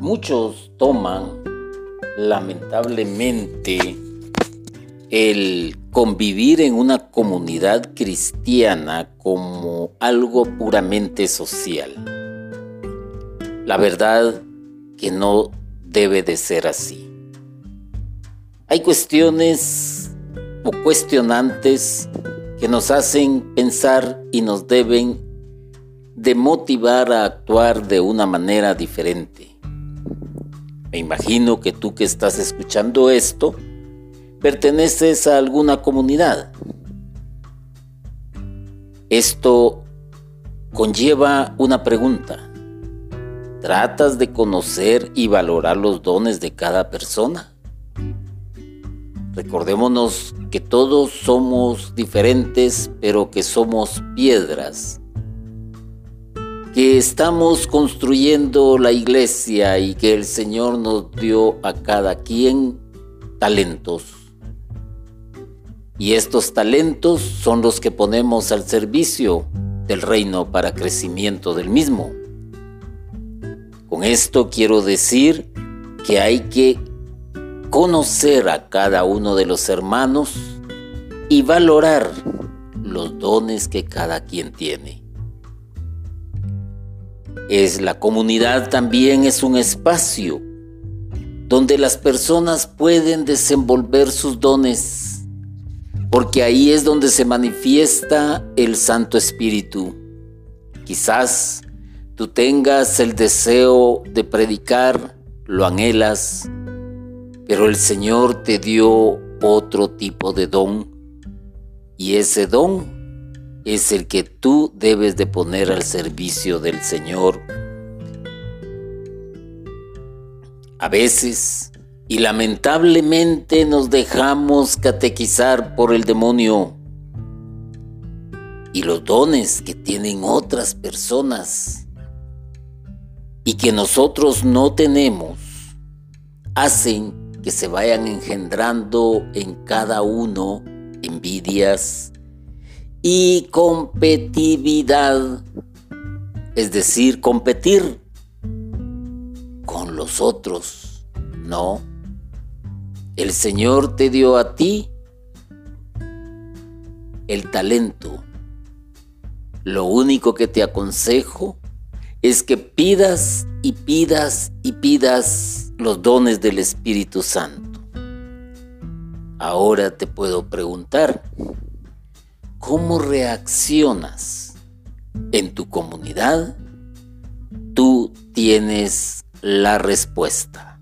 Muchos toman lamentablemente el convivir en una comunidad cristiana como algo puramente social. La verdad que no debe de ser así. Hay cuestiones o cuestionantes que nos hacen pensar y nos deben de motivar a actuar de una manera diferente. Me imagino que tú que estás escuchando esto, perteneces a alguna comunidad. Esto conlleva una pregunta. ¿Tratas de conocer y valorar los dones de cada persona? Recordémonos que todos somos diferentes, pero que somos piedras que estamos construyendo la iglesia y que el Señor nos dio a cada quien talentos. Y estos talentos son los que ponemos al servicio del reino para crecimiento del mismo. Con esto quiero decir que hay que conocer a cada uno de los hermanos y valorar los dones que cada quien tiene. Es la comunidad también es un espacio donde las personas pueden desenvolver sus dones, porque ahí es donde se manifiesta el Santo Espíritu. Quizás tú tengas el deseo de predicar, lo anhelas, pero el Señor te dio otro tipo de don, y ese don es el que tú debes de poner al servicio del Señor. A veces, y lamentablemente nos dejamos catequizar por el demonio y los dones que tienen otras personas y que nosotros no tenemos hacen que se vayan engendrando en cada uno envidias, y competitividad, es decir, competir con los otros. No, el Señor te dio a ti el talento. Lo único que te aconsejo es que pidas y pidas y pidas los dones del Espíritu Santo. Ahora te puedo preguntar, cómo reaccionas en tu comunidad, tú tienes la respuesta.